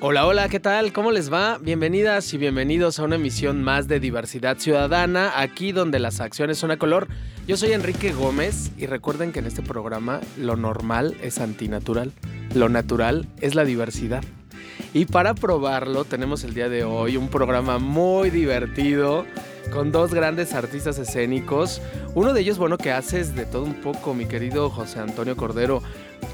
Hola, hola, ¿qué tal? ¿Cómo les va? Bienvenidas y bienvenidos a una emisión más de Diversidad Ciudadana, aquí donde las acciones son a color. Yo soy Enrique Gómez y recuerden que en este programa lo normal es antinatural, lo natural es la diversidad. Y para probarlo tenemos el día de hoy un programa muy divertido con dos grandes artistas escénicos. Uno de ellos, bueno, que haces de todo un poco, mi querido José Antonio Cordero.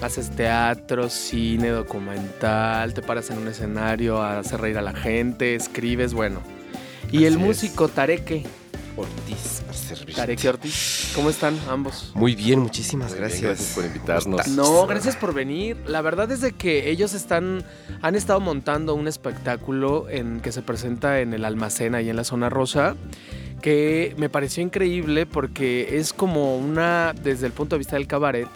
Haces teatro, cine, documental, te paras en un escenario a hacer reír a la gente, escribes, bueno. Y Así el es. músico Tareque, Ortiz, servirte. Ortiz. ¿Cómo están ambos? Muy bien, muchísimas Muy bien, gracias. gracias por invitarnos. No, gracias por venir. La verdad es de que ellos están, han estado montando un espectáculo en que se presenta en el almacén ahí en la zona rosa, que me pareció increíble porque es como una, desde el punto de vista del cabaret,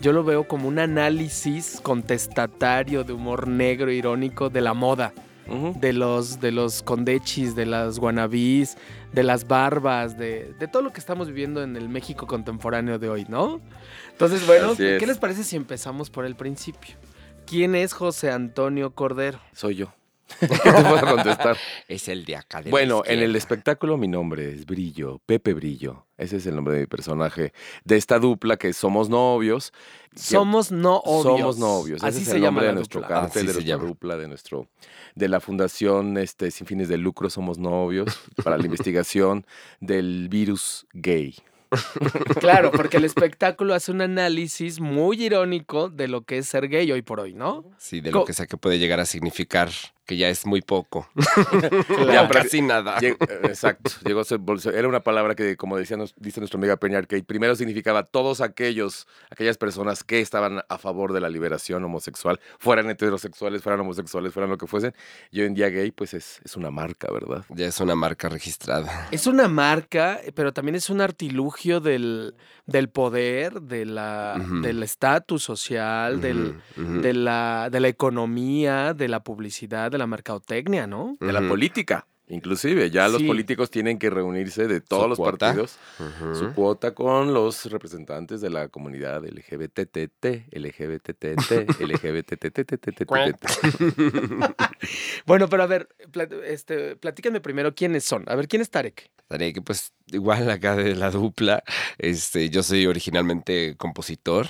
yo lo veo como un análisis contestatario de humor negro, irónico de la moda De los, de los condechis, de las guanabís, de las barbas, de, de todo lo que estamos viviendo en el México contemporáneo de hoy, ¿no? Entonces, bueno. ¿qué les parece si empezamos por el principio? ¿Quién es José Antonio Cordero? Soy yo. ¿Qué te puedo contestar? Es el de acá de la bueno, en el espectáculo mi nombre es Brillo, Pepe Brillo. Ese es el nombre de mi personaje. De esta dupla que somos novios. Somos no obvios. Somos novios. Ese Así es se el llama nombre de nuestro dupla. cartel, Así de nuestra dupla, de nuestro, de la fundación este, sin fines de lucro Somos Novios para la investigación del virus gay. Claro, porque el espectáculo hace un análisis muy irónico de lo que es ser gay hoy por hoy, ¿no? Sí, de Co- lo que sea que puede llegar a significar que ya es muy poco. Claro. ya casi nada. Exacto, llegó a ser bolso- Era una palabra que, como decía, nos- dice nuestra amiga Peña Arcade, primero significaba todos aquellos, aquellas personas que estaban a favor de la liberación homosexual, fueran heterosexuales, fueran homosexuales, fueran lo que fuesen. Y hoy en día gay, pues es, es una marca, ¿verdad? Ya es una marca registrada. Es una marca, pero también es un artilugio del, del poder, de la, del estatus social, del, de, la, de la economía, de la publicidad, de la mercadotecnia, ¿no? De la política. Inclusive, ya los políticos tienen que reunirse de todos los cuota. partidos, su cuota con los representantes de la comunidad LGBTT, LGBTT, LGBTT. Bueno, pero a ver, plat- este, platíquenme primero quiénes son. A ver, ¿quién es Tarek? Estaré que pues igual acá de la dupla, este, yo soy originalmente compositor,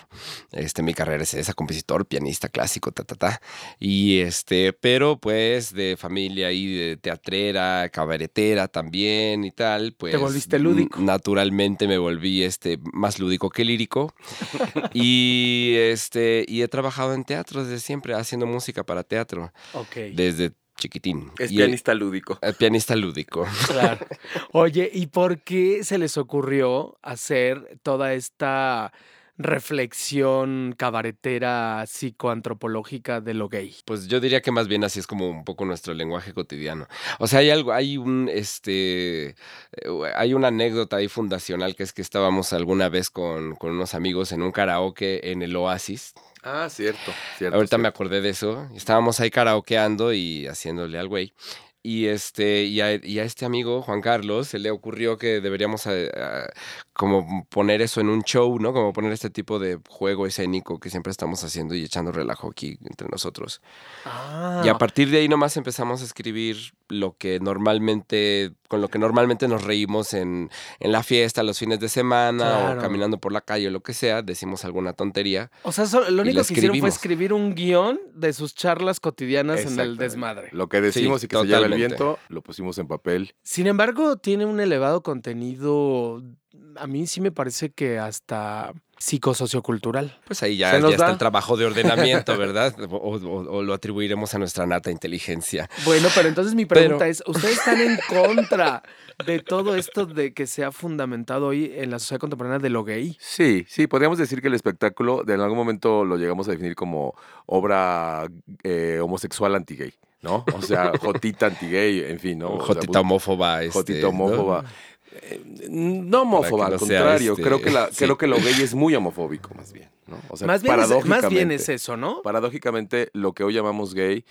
este, mi carrera es esa, compositor, pianista clásico, ta, ta, ta, y este, pero pues de familia y de teatrera, cabaretera también y tal, pues. volviste lúdico. Naturalmente me volví, este, más lúdico que lírico, y este, y he trabajado en teatro desde siempre, haciendo música para teatro, Ok. desde chiquitín. Es Y- pianista lúdico. eh, pianista lúdico. Claro. Oye, ¿y por qué se les ocurrió hacer toda esta reflexión cabaretera psicoantropológica de lo gay? Pues yo diría que más bien así es como un poco nuestro lenguaje cotidiano. O sea, hay algo, hay un, este, eh, hay una anécdota ahí fundacional que es que estábamos alguna vez con, con unos amigos en un karaoke en el Oasis. Ah, cierto, cierto. Ahorita me acordé de eso. Estábamos ahí karaokeando y haciéndole al güey. Y este, y a, y a este amigo, Juan Carlos, se le ocurrió que deberíamos eh, ah, como poner eso en un show, ¿no? Como poner este tipo de juego escénico que siempre estamos haciendo y echando relajo aquí entre nosotros. Ah, Y a partir de ahí nomás empezamos a escribir lo que normalmente, con lo que normalmente nos reímos en, en la fiesta, los fines de semana Claro. o caminando por la calle o lo que sea, decimos alguna tontería. o sea, so- lo único que hicieron fue escribir un guion de sus charlas cotidianas en el desmadre. Lo que decimos Sí, y que se lleva el viento, lo pusimos en papel. Sin embargo, tiene un elevado contenido, a mí sí me parece que hasta psicosociocultural. Pues ahí ya, ya está el trabajo de ordenamiento, ¿verdad? O, o- o lo atribuiremos a nuestra nata inteligencia. Bueno, pero entonces mi pregunta Pero- es, ¿ustedes están en contra de todo esto de que se ha fundamentado hoy en la sociedad contemporánea de lo gay? Sí, sí, podríamos decir que el espectáculo de en algún momento lo llegamos a definir como obra eh, homosexual anti-gay, ¿no? O sea, jotita anti-gay, en fin, ¿no? O sea, Jotita homófoba. Este, Jotita ¿no? homófoba. Eh, no homófoba, al no contrario. este, creo, que la, sí. creo que lo gay es muy homofóbico, más bien. ¿no? O sea, más, bien es, más bien es eso, ¿no? Paradójicamente, lo que hoy llamamos gay,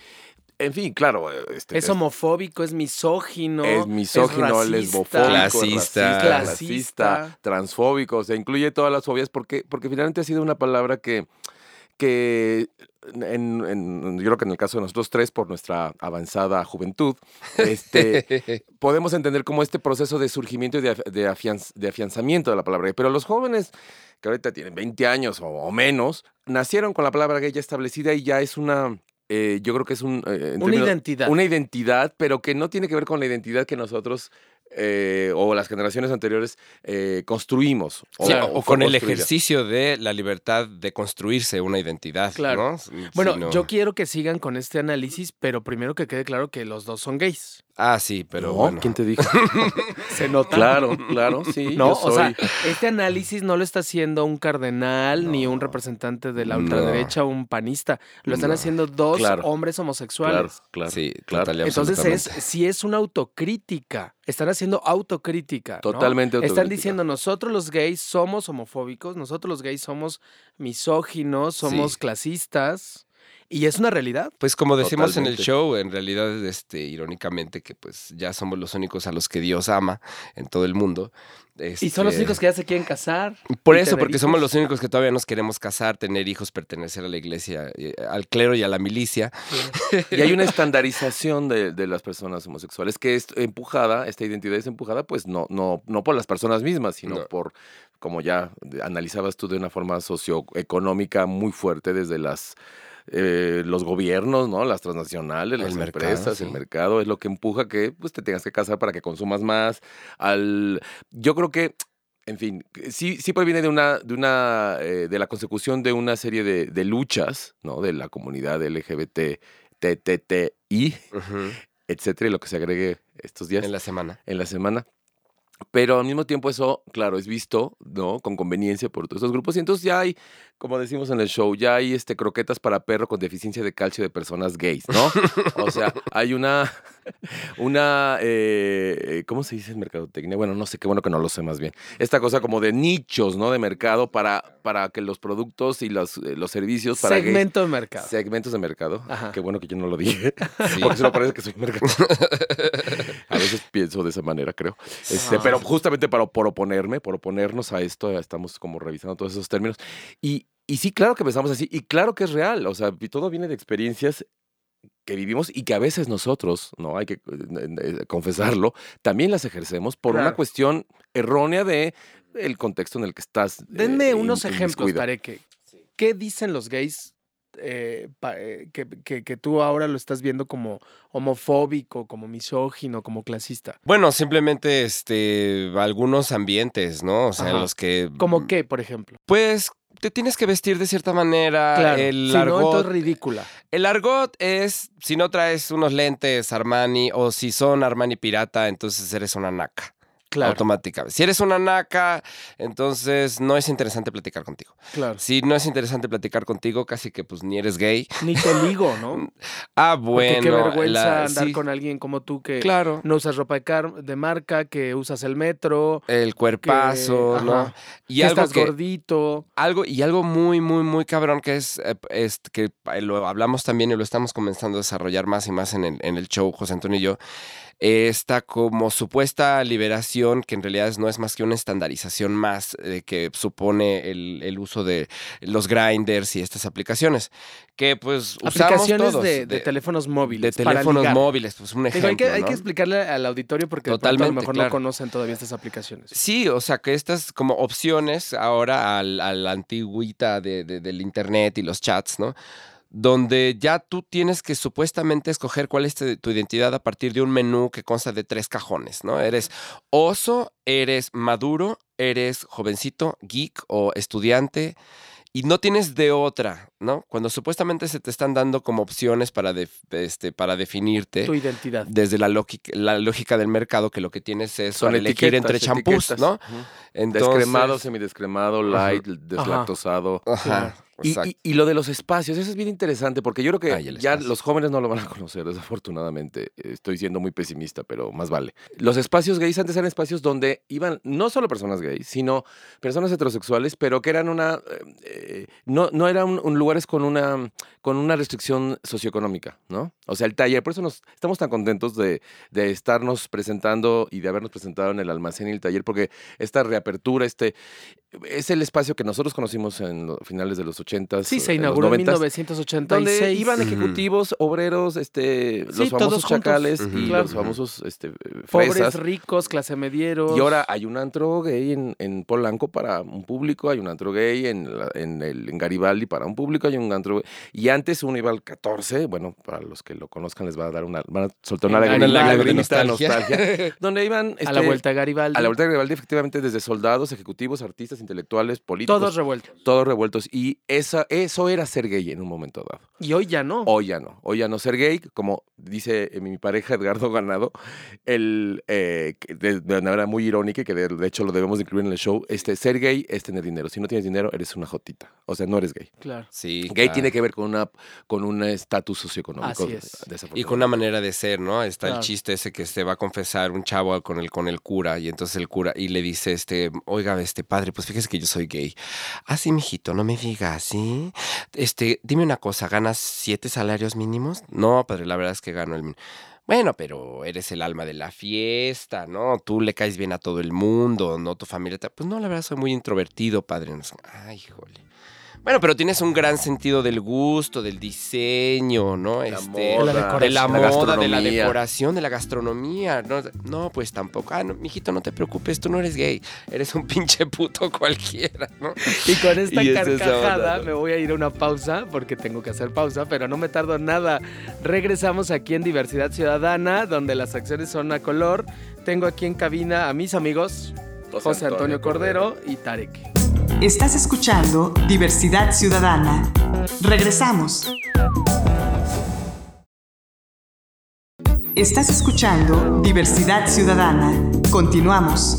en fin, claro. Este, Es homofóbico, es misógino. es misógino, es lesbofóbico, Clasista. es racista, Clasista. clasista, transfóbico, o sea, incluye todas las fobias porque, porque finalmente ha sido una palabra que, que en, en- yo creo que en el caso de nosotros tres, por nuestra avanzada juventud, este, podemos entender como este proceso de surgimiento y de, af- de afianz- de afianzamiento de la palabra gay. Pero los jóvenes que ahorita tienen 20 años o, o menos, nacieron con la palabra gay ya establecida y ya es una, eh, yo creo que es un... eh, Una términos- identidad. Una identidad, pero que no tiene que ver con la identidad que nosotros eh, o las generaciones anteriores eh, construimos. Claro. o con el ejercicio de la libertad de construirse una identidad. Claro. ¿no? Bueno, no. yo quiero que sigan con este análisis, pero primero que quede claro que los dos son gays. Ah, sí, pero No, bueno. ¿Quién te dijo? Se nota. claro, claro, sí. No, yo o sea, soy- este análisis no lo está haciendo un cardenal ni un representante de la No. ultraderecha o un panista. Lo están No. haciendo dos Claro. hombres homosexuales. claro. Sí, claro. total y Entonces es, si es una autocrítica, están haciendo autocrítica. ¿no? Totalmente Están autocrítica. diciendo, nosotros los gays somos homofóbicos, nosotros los gays somos misóginos, somos Sí. clasistas, y es una realidad. Pues como decimos en el show, en realidad, este, irónicamente, que pues ya somos los únicos a los que Dios ama en todo el mundo. Y son los Este, únicos que ya se quieren casar. Por eso, porque somos los únicos que todavía nos queremos casar, tener hijos, pertenecer a la iglesia, eh, al clero y a la milicia. Y hay una estandarización de, de las personas homosexuales que es empujada, esta identidad es empujada, pues no, no, no por las personas mismas, sino No. por, como ya analizabas tú de una forma socioeconómica muy fuerte desde las eh, los gobiernos, ¿no? Las transnacionales, El las mercado, empresas, el mercado, es lo que empuja que pues te tengas que casar para que consumas más. Al, yo creo que en fin, sí, sí proviene de una, de una, eh, de la consecución de una serie de, de luchas, ¿no? De la comunidad LGBT, TTTI, Ujú, etcétera, y lo que se agregue estos días En la semana. en la semana. Pero al mismo tiempo eso, claro, es visto, ¿no? Con conveniencia por todos estos grupos. Y entonces ya hay, como decimos en el show, ya hay este croquetas para perro con deficiencia de calcio de personas gays, ¿no? O sea, hay una, una, eh, ¿cómo se dice en mercadotecnia? Bueno, no sé, qué bueno que no lo sé más bien. Esta cosa como de nichos, ¿no? De mercado para, para que los productos y los, eh, los servicios para gays- Segmento de mercado. Segmentos de mercado. Ajá. Qué bueno que yo no lo dije. Sí. Porque solo parece que soy mercado. A veces pienso de esa manera, creo. Este, Ah. pero justamente para, por oponerme, por oponernos a esto, estamos como revisando todos esos términos. Y, y sí, claro que pensamos así. Y claro que es real. O sea, todo viene de experiencias que vivimos y que a veces nosotros, no hay que eh, eh, confesarlo, también las ejercemos por una cuestión errónea de el contexto en el que estás. eh, Denme in- unos ejemplos. Pareque. ¿Qué dicen los gays eh, pa- eh, que, que- que tú ahora lo estás viendo como homofóbico, como misógino, como clasista? Bueno, simplemente este algunos ambientes, ¿no? O sea, en los que ¿Como qué, por ejemplo? pues te tienes que vestir de cierta manera. Claro. El si no, argot, entonces ridícula. el argot es si no traes unos lentes Armani o si son Armani pirata, entonces eres una naca. Claro, Automáticamente. Si eres una naca, entonces no es interesante platicar contigo. claro. Si no es interesante platicar contigo, casi que pues ni eres gay. Ni te ligo, ¿no? Ah, Porque bueno. qué vergüenza la- andar sí, con alguien como tú que Claro. no usas ropa de, marca, que usas el metro, El que, cuerpazo, ¿no? ajá, Y que algo estás que, gordito. algo y algo muy muy muy cabrón que es, eh, es que eh, lo hablamos también y lo estamos comenzando a desarrollar más y más en el, en el show José Antonio y yo esta como supuesta liberación que en realidad no es más que una estandarización más eh, que supone el, el uso de los grinders y estas aplicaciones que pues usamos Aplicaciones todos de, de teléfonos móviles. de teléfonos móviles pues un Digo, ejemplo hay, que, hay ¿no? que explicarle al auditorio porque pronto a lo Totalmente, mejor claro. no conocen todavía estas aplicaciones. Sí, o sea que estas como opciones ahora al- a la antigüita de- del internet y los chats, ¿no? Donde ya tú tienes que supuestamente escoger cuál es tu identidad a partir de un menú que consta de tres cajones, ¿no? Eres oso, eres maduro, eres jovencito, geek o estudiante y no tienes de otra, ¿no? Cuando supuestamente se te están dando como opciones para, este, para definirte Tu identidad. desde la lógica, la lógica del mercado que lo que tienes es Son elegir etiquetas, entre champús. ¿no? Ujú. Entonces, Descremado, semidescremado, light, deslactosado. Ajá. Y, y- y lo de los espacios, eso es bien interesante porque yo creo que Ay, ya los jóvenes no lo van a conocer, desafortunadamente. Estoy siendo muy pesimista, pero más vale. Los espacios gays antes eran espacios donde iban no solo personas gays, sino personas heterosexuales, pero que eran una... eh, no, no eran un- un lugares con una, con una restricción socioeconómica, ¿no? O sea, el taller, por eso nos, estamos tan contentos de, de estarnos presentando y de habernos presentado en el almacén y el taller, porque esta reapertura, este... Es el espacio que nosotros conocimos en los finales de los 80s. Sí, se inauguró en 90s, 1986. donde iban ejecutivos, obreros, este, Sí, los famosos chacales y Claro. los famosos este, Pobres, ricos, clase medieros. Y ahora hay un antro gay en, en Polanco para un público, hay un antro gay en, la- en, el, en Garibaldi para un público, hay un antro gay. Y antes uno iba al 14, bueno, para los que lo conozcan les va a dar una, van a soltar una lagrimita, de Nostalgia. nostalgia, donde iban a la este, vuelta de Garibaldi. a la vuelta de Garibaldi, efectivamente, desde soldados, ejecutivos, artistas, intelectuales, políticos. Todos revueltos. todos revueltos. Y esa, eso era ser gay en un momento dado. Y hoy ya no. Hoy ya no. Hoy ya no ser gay, como dice eh, mi pareja Edgardo Ganado, el, eh, de, de una manera muy irónica, y que de, de hecho lo debemos de incluir en el show, este, ser gay es tener dinero. Si no tienes dinero, eres una jotita. O sea, no eres gay. Claro. Sí, Gay claro. tiene que ver con una con un estatus socioeconómico. Así es. Y con una manera de ser, ¿no? Está Claro. el chiste ese que se va a confesar un chavo con el, con el cura y entonces el cura y le dice, este, oiga, este padre, pues fíjese que yo soy gay. Ah, sí, mijito, no me digas, ¿sí? Este, dime una cosa, ¿ganas siete salarios mínimos? No, padre, la verdad es que gano el mínimo. Bueno, pero eres el alma de la fiesta, ¿no? Tú le caes bien a todo el mundo, ¿no? Tu familia. te- Pues no, la verdad soy muy introvertido, padre. Ay, híjole. Bueno, pero tienes un gran sentido del gusto, del diseño, ¿no? La Este, moda, la de la La moda, de la decoración, de la gastronomía. No, no, pues tampoco. Ah, no, mijito, no te preocupes, tú no eres gay. Eres un pinche puto cualquiera, ¿no? Y con esta Y carcajada onda, ¿no? me voy a ir a una pausa porque tengo que hacer pausa, pero no me tardo nada. Regresamos aquí en Diversidad Ciudadana, donde las acciones son a color. Tengo aquí en cabina a mis amigos José Antonio Cordero y Tarek. Estás escuchando Diversidad Ciudadana. Regresamos. Estás escuchando Diversidad Ciudadana. Continuamos.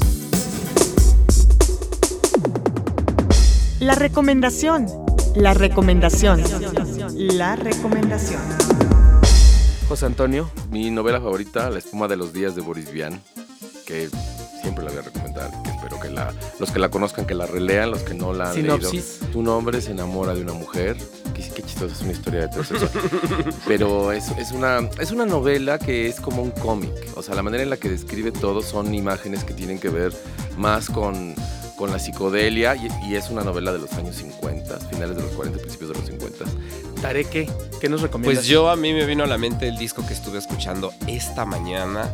La recomendación. La recomendación. La recomendación. José Antonio, Mi novela favorita, La espuma de los días de Boris Vian, que siempre la voy a recomendar. espero que la, los que la conozcan, que la relean, los que no la han leído. sinopsis. Un hombre se enamora de una mujer. Qué, qué chistoso, es una historia de heterosexual. Pero es, es, una, es una novela que es como un cómic. O sea, la manera en la que describe todo son imágenes que tienen que ver más con, con la psicodelia. Y, y es una novela de los años 50, finales de los 40, principios de los 50. Tarek, ¿qué? ¿Qué nos recomiendas? Pues yo a mí me vino a la mente el disco que estuve escuchando esta mañana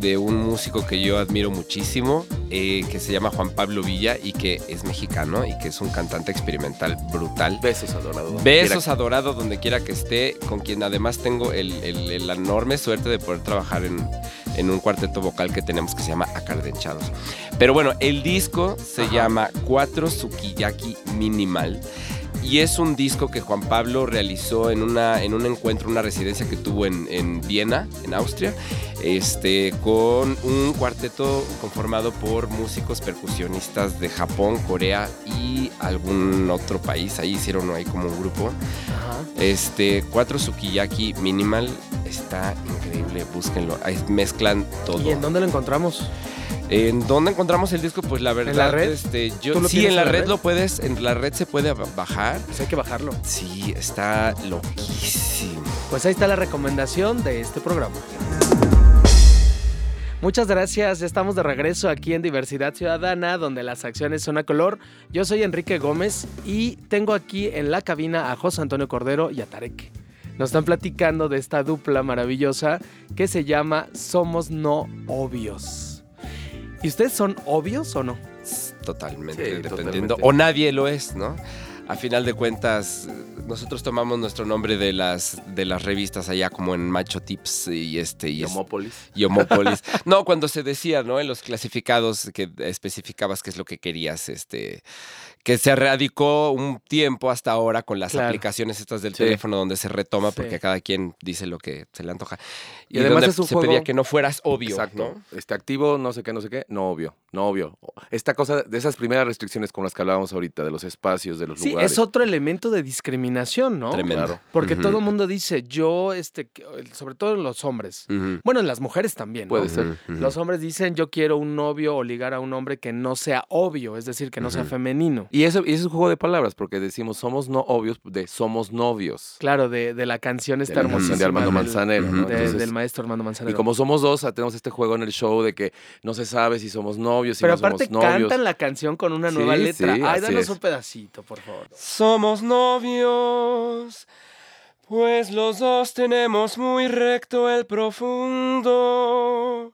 de un músico que yo admiro muchísimo, eh, que se llama Juan Pablo Villa y que es mexicano y que es un cantante experimental brutal. Besos adorado. Besos quiera. adorado donde quiera que esté, con quien además tengo el, el- enorme suerte de poder trabajar en, en un cuarteto vocal que tenemos que se llama Acardenchados. Pero bueno, el disco se Ajá. llama Cuatro Sukiyaki Minimal. Y es un disco que Juan Pablo realizó en, una, en un encuentro, una residencia que tuvo en, en Viena, en Austria, este, con un cuarteto conformado por músicos percusionistas de Japón, Corea y algún otro país. Ahí hicieron ahí como un grupo. Ajá. Este, cuatro sukiyaki minimal está increíble, búsquenlo. Ahí mezclan todo. ¿Y en dónde lo encontramos? ¿En dónde encontramos el disco? Pues la verdad, la red? este, yo ¿Tú lo sí en la en la red red? lo puedes, en la red se puede ba- bajar. Pues hay que bajarlo. Sí, está loquísimo. Pues ahí está la recomendación de este programa. Muchas gracias, ya estamos de regreso aquí en Diversidad Ciudadana, donde las acciones son a color. Yo soy Enrique Gómez y tengo aquí en la cabina a José Antonio Cordero y a Tarek. Nos están platicando de esta dupla maravillosa que se llama Somos No Obvios. ¿Y ustedes son obvios o no? Totalmente, Sí, dependiendo. totalmente. O nadie lo es, ¿no? A final de cuentas, nosotros tomamos nuestro nombre de las, de las revistas allá como en Macho Tips y este y, Homópolis. y Homópolis. no, cuando se decía, ¿no? En los clasificados que especificabas qué es lo que querías, este, que se radicó un tiempo hasta ahora con las Claro. aplicaciones estas del Sí. teléfono donde se retoma Sí. porque cada quien dice lo que se le antoja. Y Y, además donde es un se juego- pedía que no fueras obvio, Exacto. ¿no? Este activo, no sé qué, no sé qué, no obvio, no obvio. Esta cosa de esas primeras restricciones con las que hablábamos ahorita, de los espacios, de los Sí, lugares. es otro elemento de discriminación, ¿no? Tremendo. Claro. Porque todo el mundo dice, yo, este, sobre todo los hombres. Bueno, en las mujeres también. ¿no? Puede ser. Los hombres dicen, yo quiero un novio o ligar a un hombre que no sea obvio, es decir, que no sea femenino. Y eso y es un juego de palabras, porque decimos somos no obvios de somos novios. Claro, de, de la canción esta canción de Armando del- Manzanero, ¿no? De- Entonces, del maestro Armando y Manzanero. como somos dos, tenemos este juego en el show de que no se sabe si somos novios, si Pero no aparte somos novios. cantan la canción con una nueva Sí, letra. sí, Ay, así danos es. un pedacito, por favor. Somos novios, pues los dos tenemos muy recto el profundo.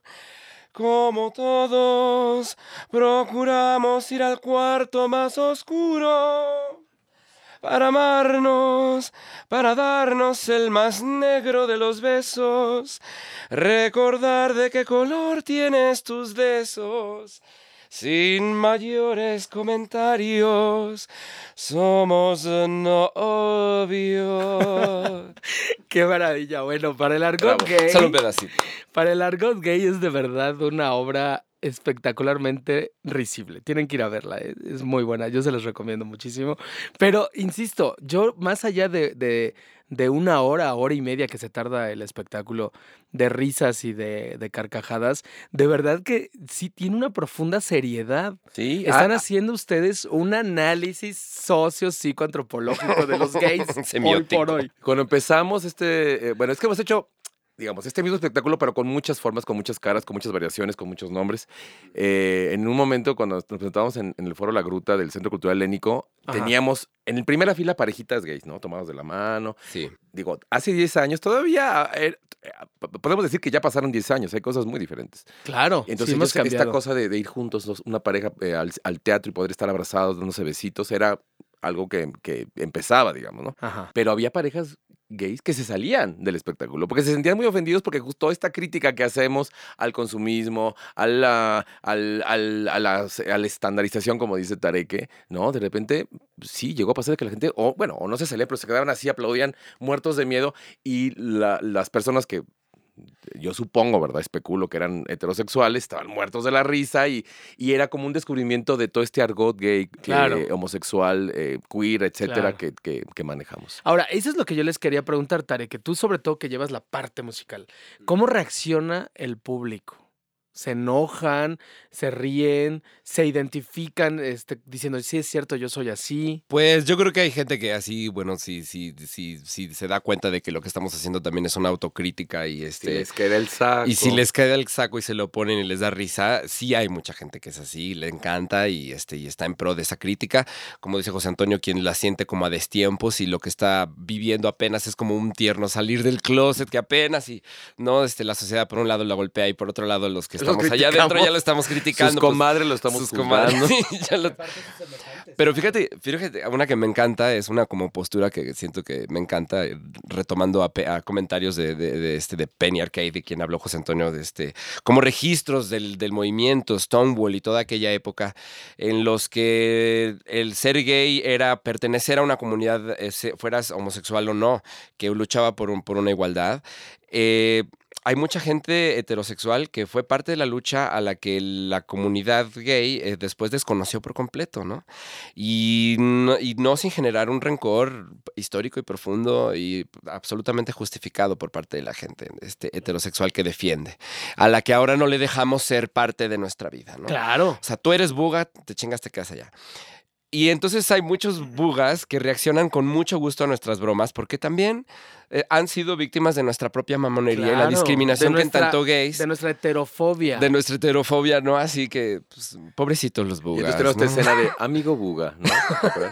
Como todos, procuramos ir al cuarto más oscuro. Para amarnos, para darnos el más negro de los besos. Recordar de qué color tienes tus besos. Sin mayores comentarios, somos novios. Qué maravilla. Bueno, para el argot Bravo. gay. Solo un pedacito. Para el argot gay es de verdad una obra espectacularmente risible. Tienen que ir a verla, eh, es muy buena, yo se los recomiendo muchísimo. Pero, insisto, yo más allá de, de- de una hora, hora y media que se tarda el espectáculo de risas y de, de carcajadas, de verdad que sí tiene una profunda seriedad. Sí, Están ah, haciendo ustedes un análisis socio-psicoantropológico de los gays hoy por hoy. Cuando empezamos este, eh, bueno, es que hemos hecho, digamos, este mismo espectáculo, pero con muchas formas, con muchas caras, con muchas variaciones, con muchos nombres. Eh, en un momento, cuando nos presentábamos en, en el Foro La Gruta del Centro Cultural Lénico, Ajá. teníamos en el primera fila parejitas gays, ¿no? Tomados de la mano. Sí. Digo, hace 10 años todavía, eh, eh, podemos decir que ya pasaron 10 años, hay cosas muy diferentes. Claro, Entonces, sí hemos ellos, esta cosa de, de ir juntos, una pareja eh, al, al teatro y poder estar abrazados, dándose besitos, era algo que, que empezaba, digamos, ¿no? Ajá. Pero había parejas gays que se salían del espectáculo porque se sentían muy ofendidos porque justo esta crítica que hacemos al consumismo, a la, al- al- estandarización, como dice Tareque, ¿no? De repente, sí, llegó a pasar que la gente, o bueno, o no se salía, pero se quedaban así, aplaudían muertos de miedo y la- las personas que yo supongo, ¿verdad? Especulo que eran heterosexuales, estaban muertos de la risa y, y era como un descubrimiento de todo este argot gay, que- Claro. homosexual, eh, queer, etcétera, Claro. que, que- que manejamos. Ahora, eso es lo que yo les quería preguntar, Tare, que tú sobre todo que llevas la parte musical, ¿cómo reacciona el público? ¿Se enojan, se ríen, se identifican este, diciendo, sí es cierto, yo soy así? Pues yo creo que hay gente que así, bueno, sí, sí, sí, sí se da cuenta de que lo que estamos haciendo también es una autocrítica y Si este. les queda el saco. Y si les queda el saco y se lo ponen y les da risa, sí hay mucha gente que es así, le encanta y, este, y está en pro de esa crítica. Como dice José Antonio, quien la siente como a destiempos y lo que está viviendo apenas es como un tierno salir del closet que apenas y no, este, la sociedad por un lado la golpea y por otro lado los que estamos allá adentro ya lo estamos criticando. Sus pues, comadres lo estamos sus juzgando. comadres, sí, ya lo- Pero fíjate, fíjate, una que me encanta es una como postura que siento que me encanta, eh, retomando a, comentarios de, de- de este, de Penny Arcade, de quien habló José Antonio, de este, como registros del, del movimiento Stonewall y toda aquella época en los que el ser gay era pertenecer a una comunidad, eh, fueras homosexual o no, que luchaba por, un- por una igualdad. Eh, hay mucha gente heterosexual que fue parte de la lucha a la que la comunidad gay eh, después desconoció por completo, ¿no? Y no, y no sin generar un rencor histórico y profundo y absolutamente justificado por parte de la gente este, heterosexual que defiende, a la que ahora no le dejamos ser parte de nuestra vida, ¿no? Claro. O sea, tú eres buga, te chingas, te quedas allá. Y entonces hay muchos bugas que reaccionan con mucho gusto a nuestras bromas porque también eh, han sido víctimas de nuestra propia mamonería y la Claro, discriminación de que en tanto gays, De nuestra heterofobia. de nuestra heterofobia, ¿no? Así que, pues, pobrecitos los Y bugas. entonces tenemos esta escena de amigo buga, ¿no?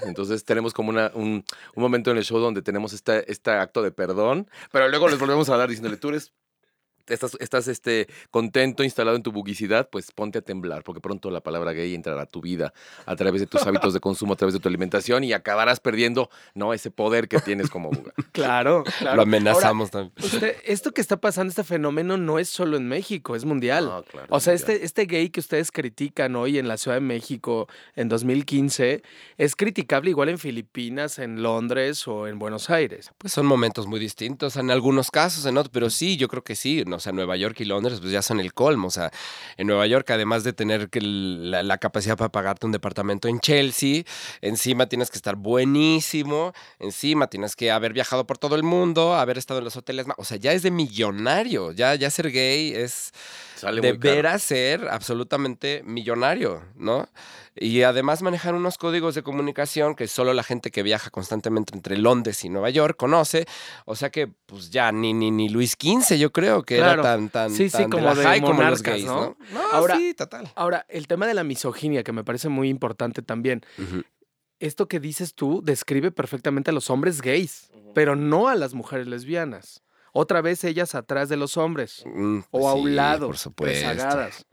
Entonces tenemos como una, un, un momento en el show donde tenemos esta, este acto de perdón, pero luego les volvemos a dar diciéndole, tú eres, estás, estás este, contento, instalado en tu buguicidad, pues ponte a temblar, porque pronto la palabra gay entrará a tu vida a través de tus hábitos de consumo, a través de tu alimentación y acabarás perdiendo, ¿no? Ese poder que tienes como buga. Claro, claro. Lo amenazamos también. Usted- esto que está pasando, este fenómeno, no es solo en México, es mundial. No, claro, O sea, mundial. este, este gay que ustedes critican hoy en la Ciudad de México en 2015 es criticable igual en Filipinas, en Londres o en Buenos Aires. Pues son momentos muy distintos en algunos casos, en otros, pero sí, yo creo que sí. O sea, Nueva York y Londres, pues ya son el colmo. O sea, en Nueva York, además de tener la, la capacidad para pagarte un departamento en Chelsea, encima tienes que estar buenísimo, encima tienes que haber viajado por todo el mundo, haber estado en los hoteles. O sea, ya es de millonario. Ya, ya ser gay es Sale muy caro. deberá ser absolutamente millonario, ¿no? Y además manejar unos códigos de comunicación que solo la gente que viaja constantemente entre Londres y Nueva York conoce. O sea que, pues ya, ni, ni, ni Luis XV yo creo que Claro. era tan, tan, Sí, sí, tan como la de high como los gays, ¿no? ¿no? No, Ahora- sí, total. Ahora, el tema de la misoginia, que me parece muy importante también. Esto que dices tú describe perfectamente a los hombres gays, pero no a las mujeres lesbianas. Otra vez ellas atrás de los hombres Mm, o a un sí, lado, por supuesto. rezagadas.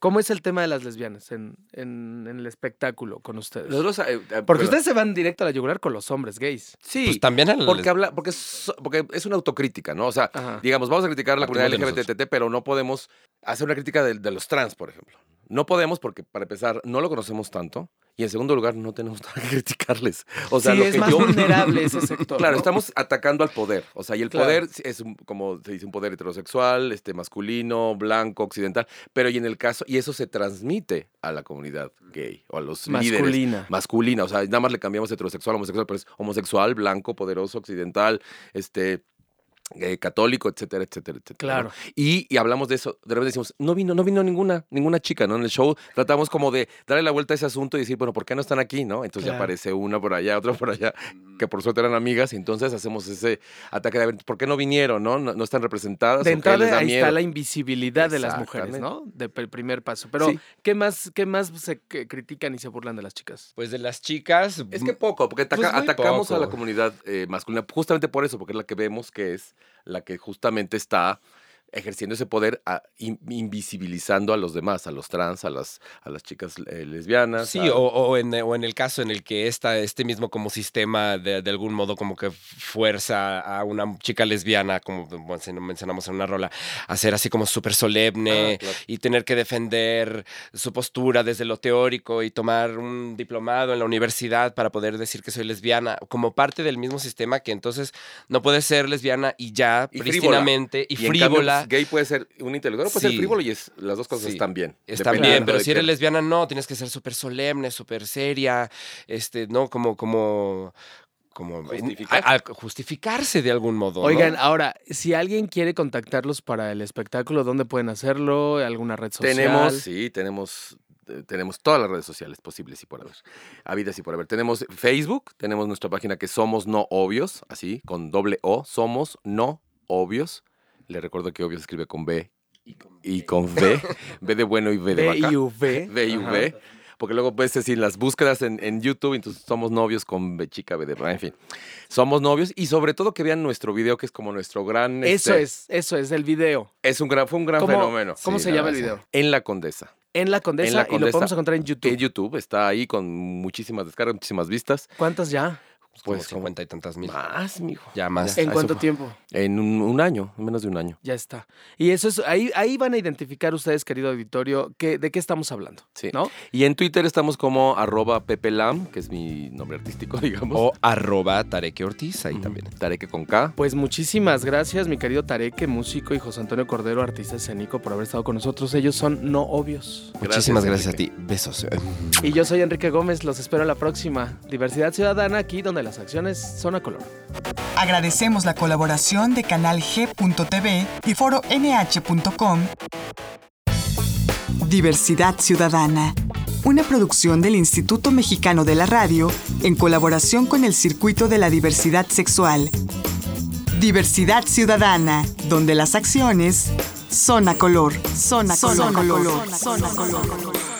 ¿Cómo es el tema de las lesbianas en, en- en el espectáculo con ustedes? Nosotros, eh, eh, Porque pero- ustedes se van directo a la yugular con los hombres gays. Sí, Pues también al- porque, habla, porque, es, porque es una autocrítica, ¿no? O sea, Ajá. digamos, vamos a criticar la Partimos comunidad LGBT, pero no podemos hacer una crítica de, de los trans, por ejemplo. No podemos porque, para empezar, no lo conocemos tanto y, en segundo lugar, no tenemos nada que criticarles. O sea, sí, lo es que más yo- vulnerable ese sector. Claro, ¿no? estamos atacando al poder. O sea, y el Claro. poder es, un- como se dice, un poder heterosexual, este, masculino, blanco, occidental. Pero y en el caso, y eso se transmite a la comunidad gay o a los líderes. Masculina. Masculina. O sea, nada más le cambiamos heterosexual, homosexual, pero es homosexual, blanco, poderoso, occidental, este. Eh, católico, etcétera, etcétera, etcétera. Claro. ¿no? Y, y hablamos de eso, de repente decimos, no vino, no vino ninguna, ninguna chica, ¿no? En el show tratamos como de darle la vuelta a ese asunto y decir, bueno, ¿por qué no están aquí, no? Entonces ya aparece una por allá, otra por allá, que por suerte eran amigas, y entonces hacemos ese ataque de, a ver, ¿por qué no vinieron, no? No, no están representadas. De ¿O qué entrada les da ahí miedo? está la invisibilidad de las mujeres. ¿no? De el primer paso. Pero, Sí. ¿qué más, qué más se critican y se burlan de las chicas? Pues de las chicas. Es que poco, porque ataca- Pues atacamos a la comunidad eh, masculina, justamente por eso, porque es la que vemos que es la que justamente está ejerciendo ese poder, a- in- invisibilizando a los demás, a los trans, a las, a las chicas eh, lesbianas. Sí, a- o, o en, o en el caso en el que esta, este mismo como sistema de, de algún modo como que fuerza a una chica lesbiana, como bueno, mencionamos en una rola, a ser así como súper solemne Ah, claro. y tener que defender su postura desde lo teórico y tomar un diplomado en la universidad para poder decir que soy lesbiana, como parte del mismo sistema que entonces no puedes ser lesbiana y ya, Y prístinamente, y, frívola. Gay puede ser un intelectual, puede ser Sí. frívolo y es, las dos cosas Sí. están bien. Está bien, pero si eres lesbiana, no, tienes que ser súper solemne, súper seria, este, ¿no? Como, como, como en- Justificar. a- a- justificarse de algún modo. ¿no? Oigan, ahora, si alguien quiere contactarlos para el espectáculo, ¿dónde pueden hacerlo? ¿Alguna red social? Tenemos, sí, tenemos, eh, tenemos todas las redes sociales posibles y por haber. Habidas y por haber. Tenemos Facebook, tenemos nuestra página que Somos No Obvios, así, con doble O, Somos No Obvios. Le recuerdo que obvio se escribe con B y con V. B de bueno y V de vaca. B-I-V. V y V. Porque luego puedes decir las búsquedas en, en YouTube, entonces somos novios con B chica, B de en fin. Somos novios y sobre todo que vean nuestro video, que es como nuestro gran. Eso este, es, eso es, el video. Es un gran, fue un gran ¿Cómo, fenómeno. ¿cómo Sí, se la llama el video? En la Condesa. En la Condesa, En La y lo Condesa, podemos encontrar en YouTube. En YouTube está ahí con muchísimas descargas, muchísimas vistas. ¿Cuántas ya? Pues Pues como cincuenta y tantas mil. más, mijo. Ya más. ¿En cuánto fue. tiempo? En un, un año, en menos de un año. Ya está. Y eso es, ahí, ahí van a identificar ustedes, querido auditorio, que, de qué estamos hablando. Sí. ¿No? Y en Twitter estamos como arroba Pepe Lam, que es mi nombre artístico, digamos. O arroba Tareque Ortiz, ahí también. Tareque con K. Pues muchísimas gracias, mi querido Tareque, músico, y José Antonio Cordero, artista escénico, por haber estado con nosotros. Ellos son no obvios. Muchísimas Gracias, gracias a ti. Besos. Y yo soy Enrique Gómez, los espero en la próxima. Diversidad Ciudadana, aquí donde las acciones son a color. Agradecemos la colaboración de Canal G.tv y Foro NH.com. Diversidad Ciudadana, una producción del Instituto Mexicano de la Radio en colaboración con el Circuito de la Diversidad Sexual. Diversidad Ciudadana, donde las acciones son a color, son a color, son a color, son a color.